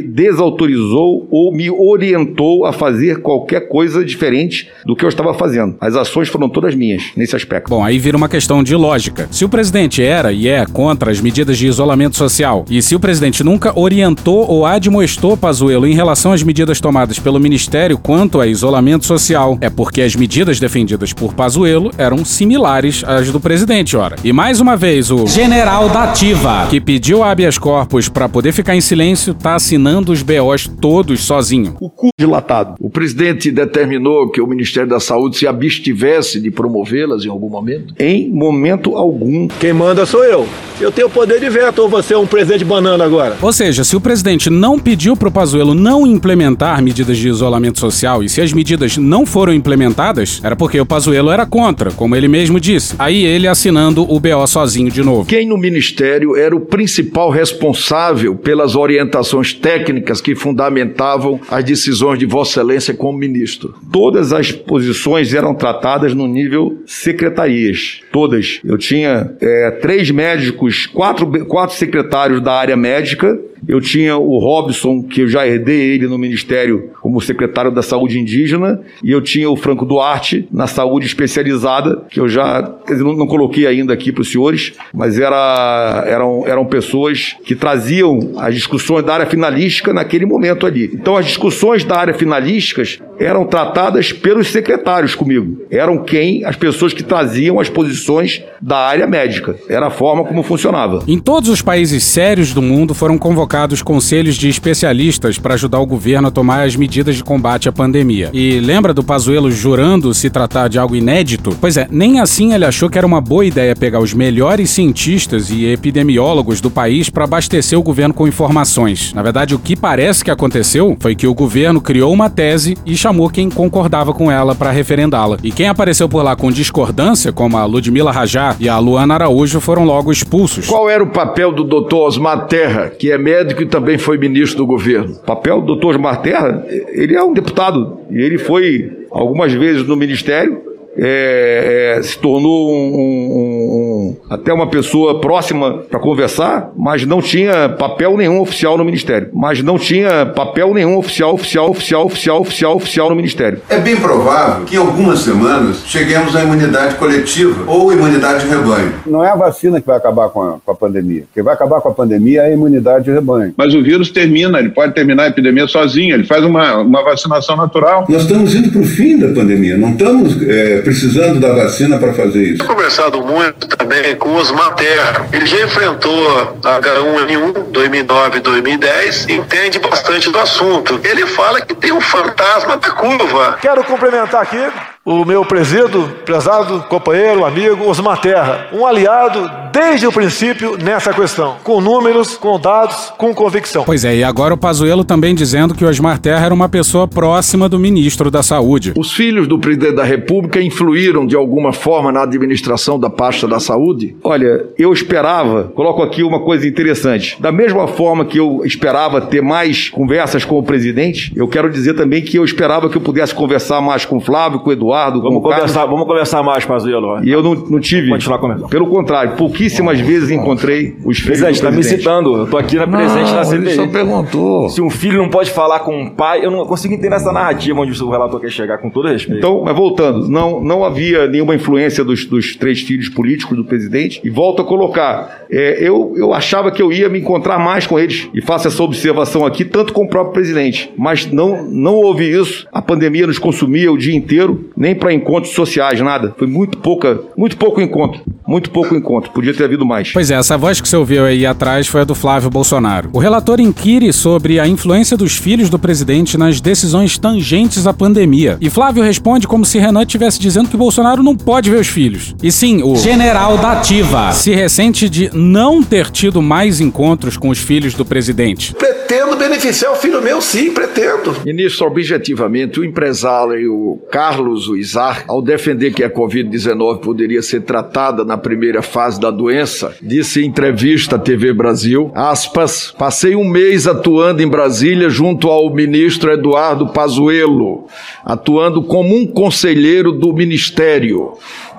desautorizou ou me orientou a fazer qualquer coisa diferente do que eu estava fazendo. As ações foram todas minhas nesse aspecto. Bom, aí vira uma questão de lógica. Se o presidente era e é contra as medidas de isolamento social, e se o presidente nunca orientou ou admoestou Pazuello em relação às medidas tomadas pelo Ministério quanto a isolamento social, é porque as medidas defendidas por Pazuello eram similares às do presidente, ora. E mais uma vez, o general da ativa, que pediu habeas corpus para poder ficar em silêncio, tá assinando os BOs todos sozinho. O cu dilatado. O presidente determinou que o Ministério da Saúde se abstivesse de promovê-las em algum momento? Em momento algum. Quem manda sou eu. Eu tenho poder de veto ou você é um presidente banana agora? Ou seja, se o presidente não pediu pro Pazuello não implementar medidas de isolamento social e se as medidas não foram implementadas, era porque o Pazuello era contra, como ele mesmo disse. Aí ele assinando o BO sozinho de novo. Quem no Ministério era o principal responsável pelas orientações técnicas que fundamentavam as decisões de Vossa Excelência como ministro? Todas as posições eram tratadas no nível secretarias. Todas. Eu tinha é, três médicos, quatro, quatro secretários da área médica. Eu tinha o Robson, que eu já herdei ele no Ministério como secretário da Saúde Indígena, e eu tinha o Franco Duarte na Saúde Especializada, que eu já quer dizer, não, coloquei ainda aqui para os senhores, mas era, eram, eram pessoas que traziam as discussões da área finalística naquele momento ali. Então, as discussões da área finalísticas eram tratadas pelos secretários comigo. Eram quem? As pessoas que traziam as posições da área médica. Era a forma como funcionava. Em todos os países sérios do mundo foram convocados conselhos de especialistas para ajudar o governo a tomar as medidas de combate à pandemia. E lembra do Pazuello jurando se tratar de algo inédito? Pois é, nem assim ele achou que era uma boa ideia pegar os melhores cientistas e epidemiólogos do país para abastecer o governo com informações. Na verdade, o que parece que aconteceu foi que o governo criou uma tese e chamou quem concordava com ela para referendá-la. E quem apareceu por lá com discordância, como a Ludmila Rajá e a Luana Araújo, foram logo expulsos. Qual era o papel do doutor Osmar Terra, que é médico e também foi ministro do governo? O papel do doutor Osmar Terra, ele é um deputado e ele foi algumas vezes no ministério. É, é, se tornou um- um- um- até uma pessoa próxima para conversar, mas não tinha papel nenhum oficial no ministério. Mas não tinha papel nenhum oficial, oficial, oficial, oficial, oficial, oficial no ministério. É bem provável que em algumas semanas cheguemos à imunidade coletiva ou imunidade de rebanho. Não é a vacina que vai acabar com a, com a pandemia. Quem vai acabar com a pandemia é a imunidade de rebanho. Mas o vírus termina, ele pode terminar a epidemia sozinho, ele faz uma, uma vacinação natural. Nós estamos indo para o fim da pandemia, não estamos é, precisando da vacina para fazer isso. Conversado muito também com o Osmar Terra. Ele já enfrentou a H1N1 2009 2010 entende bastante do assunto. Ele fala que tem um fantasma da curva. Quero cumprimentar aqui o meu presídio, prezado companheiro, amigo Osmar Terra, um aliado desde o princípio nessa questão, com números, com dados, com convicção. Pois é, e agora o Pazuello também dizendo que o Osmar Terra era uma pessoa próxima do ministro da Saúde. Os filhos do presidente da República influíram de alguma forma na administração da pasta da saúde? Olha, eu esperava, coloco aqui uma coisa interessante. Da mesma forma que eu esperava ter mais conversas com o presidente, eu quero dizer também que eu esperava que eu pudesse conversar mais com o Flávio, com o Eduardo Eduardo, com Vamos o Carlos. conversar, vamos conversar mais, Pazuello. E eu não, não tive. Continuar conversando. Pelo contrário, pouquíssimas vezes encontrei os filhos Presidente, do tá me citando. Eu tô aqui na presente Não, ele CPI. só perguntou. Se um filho não pode falar com um pai, eu não consigo entender essa narrativa onde o relator quer chegar, com todo respeito. Então, mas voltando, não, não havia nenhuma influência dos, dos três filhos políticos do presidente. E volto a colocar, é, eu, eu achava que eu ia me encontrar mais com eles. E faço essa observação aqui, tanto com o próprio presidente. Mas não, não houve isso. A pandemia nos consumia o dia inteiro, nem para encontros sociais, nada. Foi muito pouca, muito pouco encontro. Muito pouco encontro. Podia ter havido mais. Pois é, essa voz que você ouviu aí atrás foi a do Flávio Bolsonaro. O relator inquire sobre a influência dos filhos do presidente nas decisões tangentes à pandemia. E Flávio responde como se Renan estivesse dizendo que Bolsonaro não pode ver os filhos. E sim, o general da ativa se ressente de não ter tido mais encontros com os filhos do presidente. Pretendo beneficiar o filho meu, sim, pretendo. Ministro, objetivamente, o empresário Carlos Uizar, ao defender que a Covid-19 poderia ser tratada na primeira fase da doença, disse em entrevista à TV Brasil, aspas, passei um mês atuando em Brasília junto ao ministro Eduardo Pazuello, atuando como um conselheiro do ministério.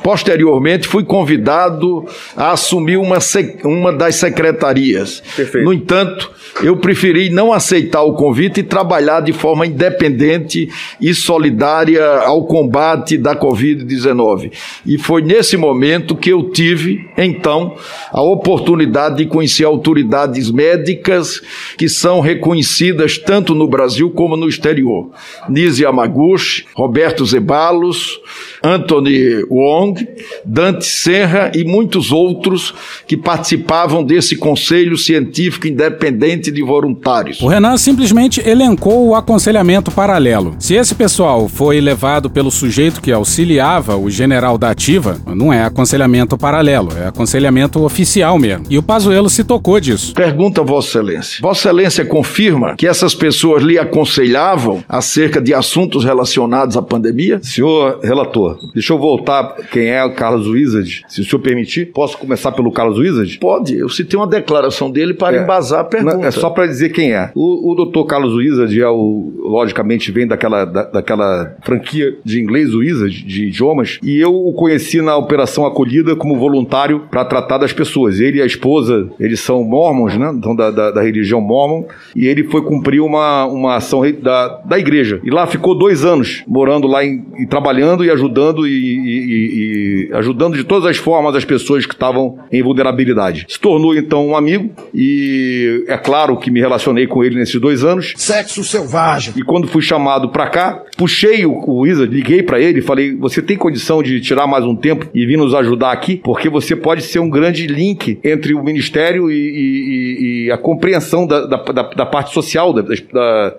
Posteriormente, fui convidado a assumir uma, uma das secretarias. Perfeito. No entanto, eu preferi não aceitar o convite e trabalhar de forma independente e solidária ao combate da Covid-19. E foi nesse momento que eu tive, então, a oportunidade de conhecer autoridades médicas que são reconhecidas tanto no Brasil como no exterior. Nise Yamaguchi, Roberto Zeballos, Anthony Wong, Dante Serra e muitos outros que participavam desse Conselho Científico Independente de Voluntários. O Renan simplesmente elencou o aconselhamento paralelo. Se esse pessoal foi levado pelo sujeito que auxiliava o general da ativa, não é aconselhamento paralelo, é aconselhamento oficial mesmo. E o Pazuello se tocou disso. Pergunta a Vossa Excelência. Vossa Excelência confirma que essas pessoas lhe aconselhavam acerca de assuntos relacionados à pandemia? Senhor relator, deixa eu voltar quem é o Carlos Wizard, se o senhor permitir. Posso começar pelo Carlos Wizard? Pode, eu citei uma declaração dele para É. embasar a pergunta. Não, é só para dizer quem é. O, o doutor Carlos Wizard é o, logicamente, vem daquela, da- daquela franquia de inglês Wizard, de idiomas, e eu o conheci na Operação Acolhida como voluntário para tratar das pessoas. Ele e a esposa, eles são mormons, né? Então, da, da, da religião mormon, e ele foi cumprir uma, uma ação da, da igreja. E lá ficou dois anos, morando lá em- e trabalhando e ajudando e, e- e- e ajudando de todas as formas as pessoas que estavam em vulnerabilidade. Se tornou então um amigo e é claro que me relacionei com ele nesses dois anos. Sexo selvagem. E quando fui chamado pra cá, puxei o, o Wizard, liguei pra ele e falei: Você tem condição de tirar mais um tempo e vir nos ajudar aqui? Porque você pode ser um grande link entre o ministério e, e- a compreensão da, da- da- da parte social da-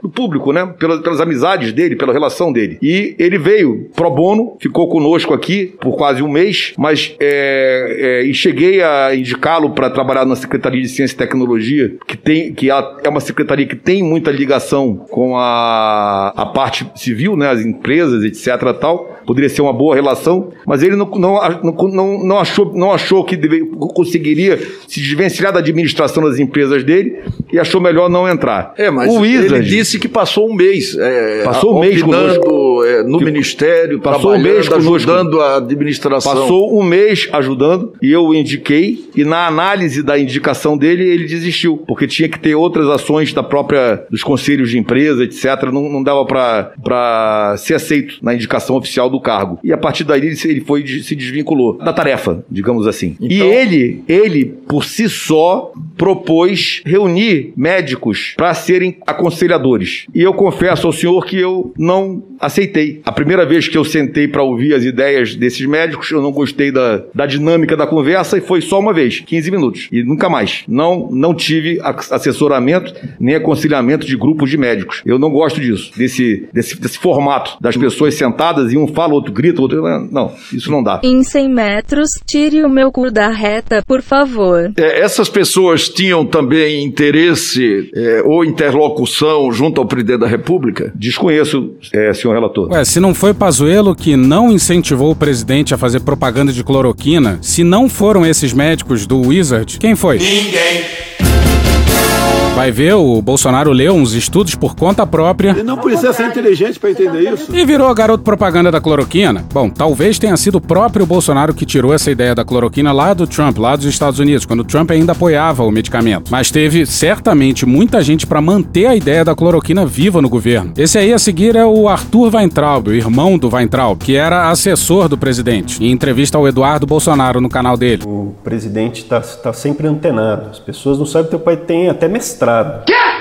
do público, né? Pelas, pelas amizades dele, pela relação dele. E ele veio pro bono, ficou conosco aqui por quase um mês, mas é, é, e cheguei a indicá-lo para trabalhar na Secretaria de Ciência e Tecnologia, que tem que é uma secretaria que tem muita ligação com a, a parte civil, né, as empresas, etc. Tal. Poderia ser uma boa relação, mas ele não, não, não, não, achou, não achou que deve- conseguiria se desvencilhar da administração das empresas dele e achou melhor não entrar. É, mas o Wizard, ele disse que passou um mês. é, Passou um mês opinando, conosco. é, no Que- ministério, Passou um mês trabalhando, conosco. ajudando a administração. Passou um mês ajudando e eu o indiquei e na análise da indicação dele ele desistiu porque tinha que ter outras ações da própria dos conselhos de empresa etc não, não dava para ser aceito na indicação oficial do cargo. E a partir daí ele se- ele foi se desvinculou da tarefa digamos assim. E Então- ele ele por si só propôs reunir médicos para serem aconselhadores. E eu confesso ao senhor que eu não aceitei. A primeira vez que eu sentei para ouvir as ideias desses médicos, eu não gostei da, da dinâmica da conversa e foi só uma vez, 15 minutos. E nunca mais. Não, não tive assessoramento nem aconselhamento de grupos de médicos. Eu não gosto disso, desse, desse, desse formato das pessoas sentadas e um fala, outro grita, outro. Não, isso não dá. Em 100 metros, tire o meu cu da reta, por favor. É, essas pessoas tinham também interesse é, ou interlocução junto ao presidente da República? Desconheço, é, senhor relator. Ué, se não foi Pazuello que não incentivou o presidente a fazer propaganda de cloroquina, se não foram esses médicos do Wizard, quem foi? Ninguém. Vai ver, o Bolsonaro leu uns estudos por conta própria Ele não precisa ser inteligente para entender isso. e virou garoto propaganda da cloroquina. Bom, talvez tenha sido o próprio Bolsonaro que tirou essa ideia da cloroquina lá do Trump, lá dos Estados Unidos, quando o Trump ainda apoiava o medicamento. Mas teve certamente muita gente para manter a ideia da cloroquina viva no governo. Esse aí a seguir é o Arthur Weintraub, o irmão do Weintraub, que era assessor do presidente. Em entrevista ao Eduardo Bolsonaro no canal dele. O presidente está tá sempre antenado. As pessoas não sabem que teu pai tem até mestrado.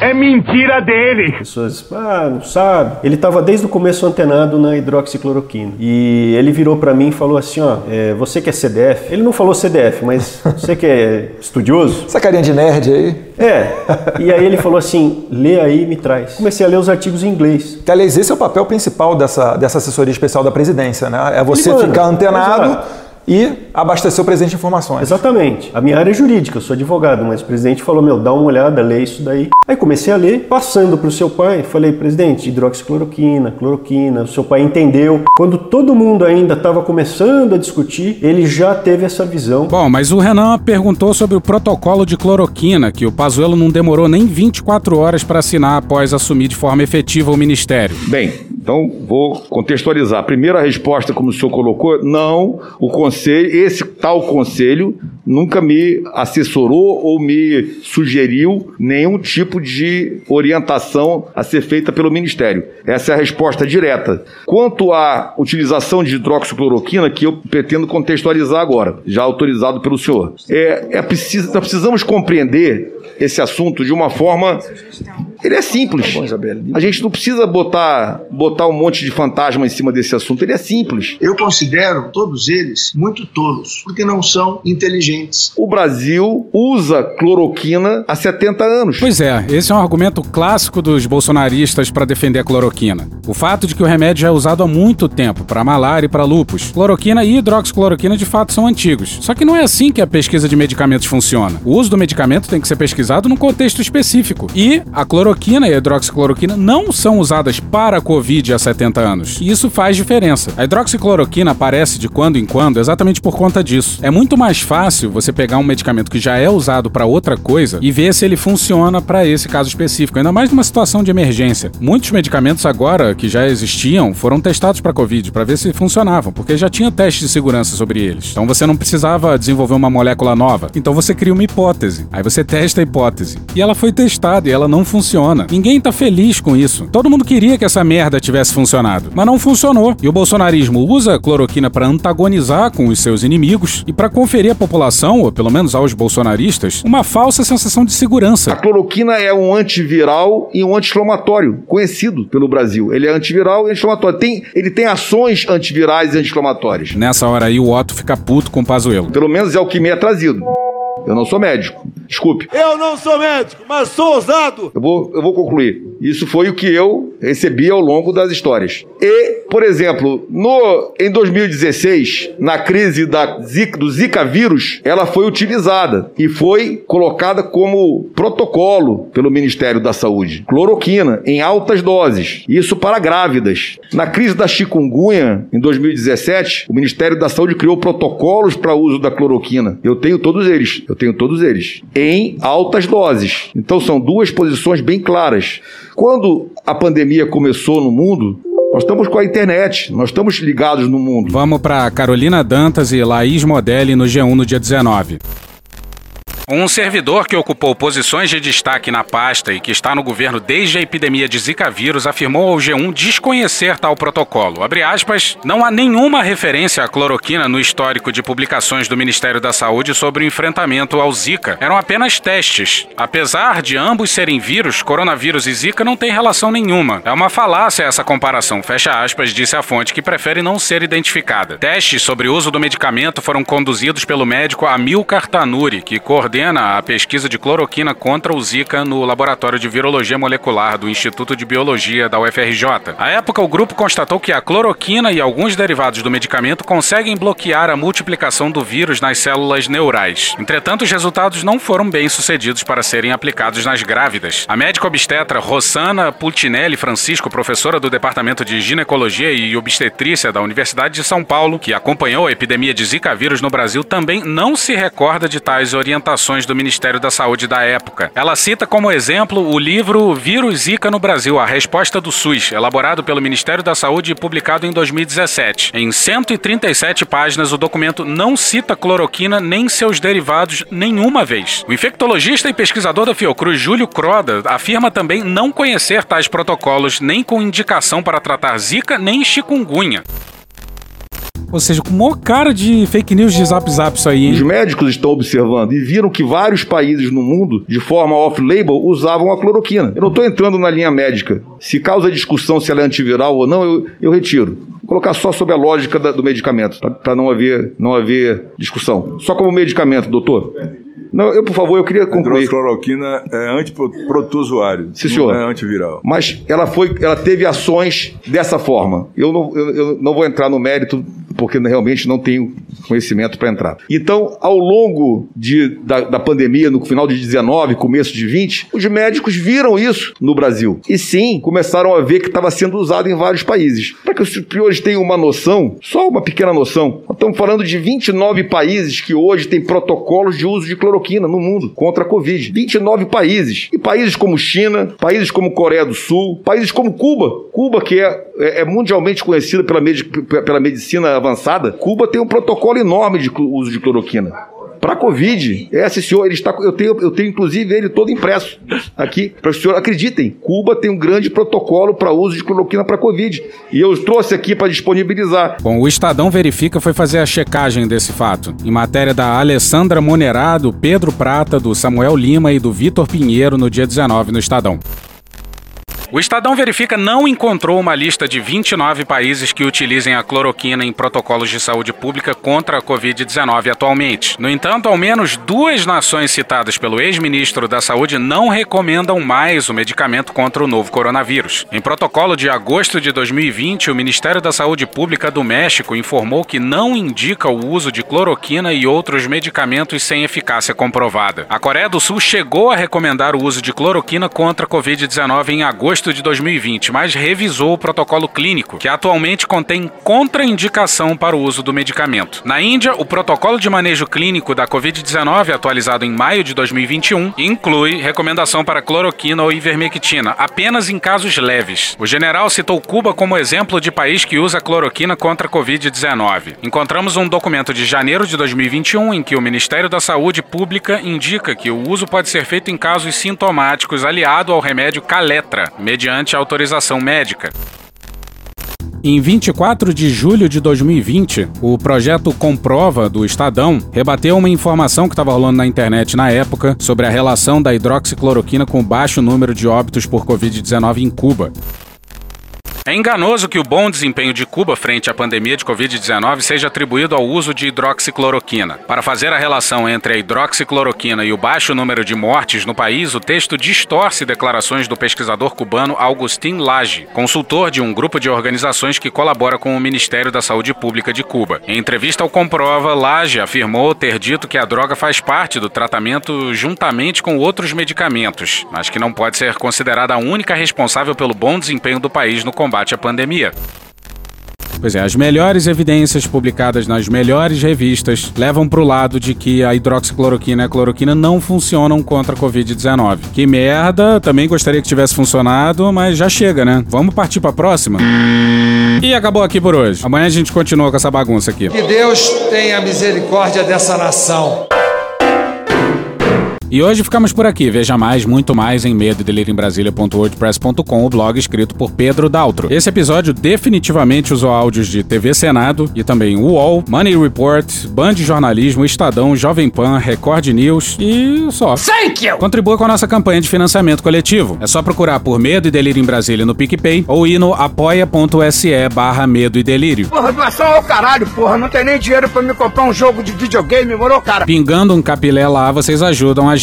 É mentira dele! As pessoas, ah, não sabe. Ele estava desde o começo antenado na hidroxicloroquina. E ele virou para mim e falou assim, ó, é, você que é CDF. Ele não falou CDF, mas você que é estudioso. Essa carinha de nerd aí. É. E aí ele falou assim, lê aí e me traz. Comecei a ler os artigos em inglês. Que, aliás, esse é o papel principal dessa, dessa assessoria especial da presidência, né? É você manda. ficar antenado Exato. E abastecer o presidente de informações. Exatamente. A minha área é jurídica, eu sou advogado, mas o presidente falou, meu, dá uma olhada, lê isso daí. Aí comecei a ler, passando para o seu pai, falei, presidente, hidroxicloroquina, cloroquina, o seu pai entendeu. Quando todo mundo ainda estava começando a discutir, ele já teve essa visão. Bom, mas o Renan perguntou sobre o protocolo de cloroquina, que o Pazuello não demorou nem 24 horas para assinar após assumir de forma efetiva o ministério. Bem, então vou contextualizar. A primeira resposta, como o senhor colocou, não, o conselho, esse tal conselho nunca me assessorou ou me sugeriu nenhum tipo de orientação a ser feita pelo Ministério. Essa é a resposta direta. Quanto à utilização de hidroxicloroquina, que eu pretendo contextualizar agora, já autorizado pelo senhor, é, é preciso, nós precisamos compreender esse assunto de uma forma. Ele é simples. A gente não precisa botar, botar um monte de fantasma em cima desse assunto. Ele é simples. Eu considero todos eles muito tolos, porque não são inteligentes. O Brasil usa cloroquina há 70 anos. Pois é, esse é um argumento clássico dos bolsonaristas para defender a cloroquina. O fato de que o remédio já é usado há muito tempo para malária e para lúpus. Cloroquina e hidroxicloroquina de fato são antigos. Só que não é assim que a pesquisa de medicamentos funciona. O uso do medicamento tem que ser pesquisado num contexto específico. E a cloroquina e a hidroxicloroquina não são usadas para a Covid há 70 anos. E isso faz diferença. A hidroxicloroquina aparece de quando em quando exatamente por conta disso. É muito mais fácil você pegar um medicamento que já é usado para outra coisa e ver se ele funciona para esse caso específico, ainda mais numa situação de emergência. Muitos medicamentos agora que já existiam foram testados para Covid para ver se funcionavam, porque já tinha teste de segurança sobre eles. Então você não precisava desenvolver uma molécula nova. Então você cria uma hipótese. Aí você testa a hipótese. E ela foi testada e ela não funciona. Ninguém tá feliz com isso. Todo mundo queria que essa merda tivesse funcionado, mas não funcionou. E o bolsonarismo usa a cloroquina para antagonizar com os seus inimigos e para conferir à população, ou pelo menos aos bolsonaristas, uma falsa sensação de segurança. A cloroquina é um antiviral e um anti-inflamatório, conhecido pelo Brasil. Ele é antiviral e anti-inflamatório. Tem, ele tem ações antivirais e anti-inflamatórias. Nessa hora aí o Otto fica puto com o Pazuello. Pelo menos é o que me é trazido. Eu não sou médico. Desculpe. Eu não sou médico, mas sou ousado. Eu vou, eu vou concluir. Isso foi o que eu recebi ao longo das histórias. E, por exemplo, no, em 2016, na crise da Zika, do Zika vírus, ela foi utilizada e foi colocada como protocolo pelo Ministério da Saúde. Cloroquina em altas doses. Isso para grávidas. Na crise da chikungunya, em 2017, o Ministério da Saúde criou protocolos para uso da cloroquina. Eu tenho todos eles. Eu tenho todos eles. Em altas doses. Então são duas posições bem claras. Quando a pandemia começou no mundo, nós estamos com a internet, nós estamos ligados no mundo. Vamos para Carolina Dantas e Laís Modelli no G1 no dia 19. Um servidor que ocupou posições de destaque na pasta e que está no governo desde a epidemia de Zika vírus afirmou ao G1 desconhecer tal protocolo. Aspas, não há nenhuma referência à cloroquina no histórico de publicações do Ministério da Saúde sobre o enfrentamento ao Zika. Eram apenas testes. Apesar de ambos serem vírus, coronavírus e Zika não têm relação nenhuma. É uma falácia essa comparação, fecha aspas, disse a fonte que prefere não ser identificada. Testes sobre o uso do medicamento foram conduzidos pelo médico Amilcar Tanuri, que coordena a pesquisa de cloroquina contra o Zika no Laboratório de Virologia Molecular do Instituto de Biologia da UFRJ. À época, o grupo constatou que a cloroquina e alguns derivados do medicamento conseguem bloquear a multiplicação do vírus nas células neurais. Entretanto, os resultados não foram bem sucedidos para serem aplicados nas grávidas. A médica obstetra Rosana Pultinelli Francisco, professora do Departamento de Ginecologia e Obstetrícia da Universidade de São Paulo, que acompanhou a epidemia de Zika vírus no Brasil, também não se recorda de tais orientações recomendações do Ministério da Saúde da época. Ela cita como exemplo o livro Vírus Zika no Brasil, a resposta do SUS, elaborado pelo Ministério da Saúde e publicado em 2017. Em 137 páginas, o documento não cita cloroquina nem seus derivados nenhuma vez. O infectologista e pesquisador da Fiocruz, Júlio Croda, afirma também não conhecer tais protocolos nem com indicação para tratar zika nem chikungunya. Ou seja, com maior cara de fake news de zap zap isso aí, hein? Os médicos estão observando e viram que vários países no mundo, de forma off-label, usavam a cloroquina. Eu não estou entrando na linha médica. Se causa discussão se ela é antiviral ou não, eu, eu retiro. Vou colocar só sobre a lógica da- do medicamento, para não haver, não haver discussão. Só como medicamento, doutor. Não, eu, por favor, eu queria concluir. Hidroxicloroquina é antiprotozoário, Sim, senhor. é antiviral. Mas ela foi, ela teve ações dessa forma. Eu não, eu, eu não vou entrar no mérito porque realmente não tenho conhecimento para entrar. Então, ao longo de, da, da pandemia, no final de 19, começo de 20, os médicos viram isso no Brasil. E sim, começaram a ver que estava sendo usado em vários países. Para que os senhores tenham uma noção, só uma pequena noção, nós estamos falando de 29 países que hoje têm protocolos de uso de cloroquina no mundo contra a Covid. 29 países. E países como China, países como Coreia do Sul, países como Cuba. Cuba, que é, é- é mundialmente conhecida pela, pela medicina avançada, Cuba tem um protocolo enorme de uso de cloroquina. Para Covid, é, esse senhor, ele está, eu, tenho, eu tenho inclusive ele todo impresso aqui, para os senhores acreditem. Cuba tem um grande protocolo para uso de cloroquina para Covid. E eu trouxe aqui para disponibilizar. Bom, o Estadão Verifica foi fazer a checagem desse fato. Em matéria da Alessandra Monerado, Pedro Prata, do Samuel Lima e do Vitor Pinheiro no dia 19 no Estadão. O Estadão Verifica não encontrou uma lista de 29 países que utilizem a cloroquina em protocolos de saúde pública contra a Covid-19 atualmente. No entanto, ao menos duas nações citadas pelo ex-ministro da Saúde não recomendam mais o medicamento contra o novo coronavírus. Em protocolo de agosto de 2020, o Ministério da Saúde Pública do México informou que não indica o uso de cloroquina e outros medicamentos sem eficácia comprovada. A Coreia do Sul chegou a recomendar o uso de cloroquina contra a Covid-19 em agosto de 2020, mas revisou o protocolo clínico, que atualmente contém contraindicação para o uso do medicamento. Na Índia, o protocolo de manejo clínico da Covid-19, atualizado em maio de 2021, inclui recomendação para cloroquina ou ivermectina, apenas em casos leves. O general citou Cuba como exemplo de país que usa cloroquina contra a Covid-19. Encontramos um documento de janeiro de 2021 em que o Ministério da Saúde Pública indica que o uso pode ser feito em casos sintomáticos aliado ao remédio Caletra, mediante autorização médica. Em 24 de julho de 2020, o projeto Comprova do Estadão rebateu uma informação que estava rolando na internet na época sobre a relação da hidroxicloroquina com baixo número de óbitos por Covid-19 em Cuba. É enganoso que o bom desempenho de Cuba frente à pandemia de Covid-19 seja atribuído ao uso de hidroxicloroquina. Para fazer a relação entre a hidroxicloroquina e o baixo número de mortes no país, o texto distorce declarações do pesquisador cubano Agustín Lage, consultor de um grupo de organizações que colabora com o Ministério da Saúde Pública de Cuba. Em entrevista ao Comprova, Lage afirmou ter dito que a droga faz parte do tratamento juntamente com outros medicamentos, mas que não pode ser considerada a única responsável pelo bom desempenho do país no combate à pandemia. Pois é, as melhores evidências publicadas nas melhores revistas levam para o lado de que a hidroxicloroquina e a cloroquina não funcionam contra a Covid-19. Que merda, também gostaria que tivesse funcionado, mas já chega, né? Vamos partir para a próxima? E acabou aqui por hoje. Amanhã a gente continua com essa bagunça aqui. Que Deus tenha misericórdia dessa nação. E hoje ficamos por aqui. Veja mais, muito mais em medo o blog escrito por Pedro Daltro. Esse episódio definitivamente usou áudios de TV Senado e também UOL, Money Report, Band Jornalismo, Estadão, Jovem Pan, Record News e só. Thank you! Contribua com a nossa campanha de financiamento coletivo. É só procurar por Medo e Delírio em Brasília no PicPay ou ir no apoia.se barra Medo e Delírio. Porra, doação ao caralho, porra. Não tem nem dinheiro pra me comprar um jogo de videogame, morou, cara? Pingando um capilé lá, vocês ajudam a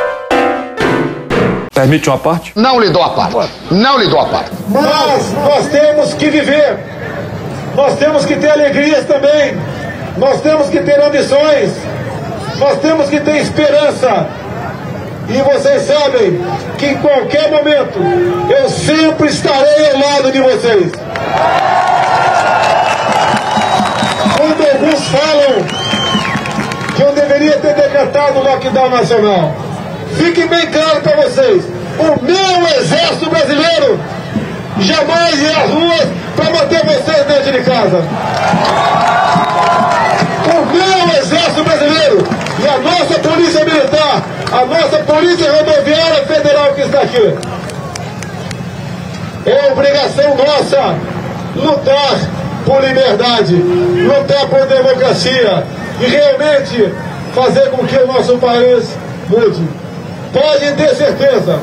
Permite uma parte? Não lhe dou a parte. Não lhe dou a parte. Mas nós temos que viver. Nós temos que ter alegrias também. Nós temos que ter ambições. Nós temos que ter esperança. E vocês sabem que em qualquer momento eu sempre estarei ao lado de vocês. Quando alguns falam que eu deveria ter decretado o lockdown nacional, fique bem claro para vocês: o meu exército brasileiro jamais irá às ruas para manter vocês dentro de casa. O meu exército brasileiro e a nossa polícia militar, a nossa polícia rodoviária federal que está aqui. É obrigação nossa lutar por liberdade, lutar por democracia e realmente fazer com que o nosso país mude. Podem ter certeza,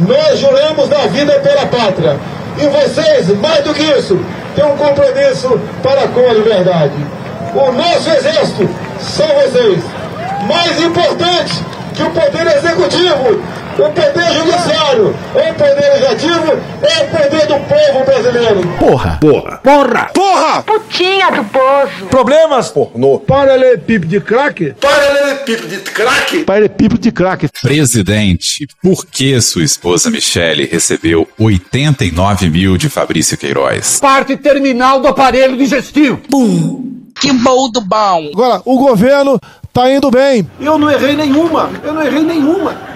nós juramos da vida pela pátria. E vocês, mais do que isso, têm um compromisso para com a liberdade. O nosso exército são vocês. Mais importante que o poder executivo, o poder judiciário, o poder legislativo é o poder do povo brasileiro. Porra! Porra! Porra! Porra! Putinha do poço. Problemas? Pornô. Paralelepípedo de crack? Paralelepípedo de crack? Paralelepípedo de crack. Presidente, por que sua esposa Michele recebeu 89 mil de Fabrício Queiroz? Parte terminal do aparelho digestivo. Pum. Que bom do bom. Agora, o governo tá indo bem. Eu não errei nenhuma. Eu não errei nenhuma.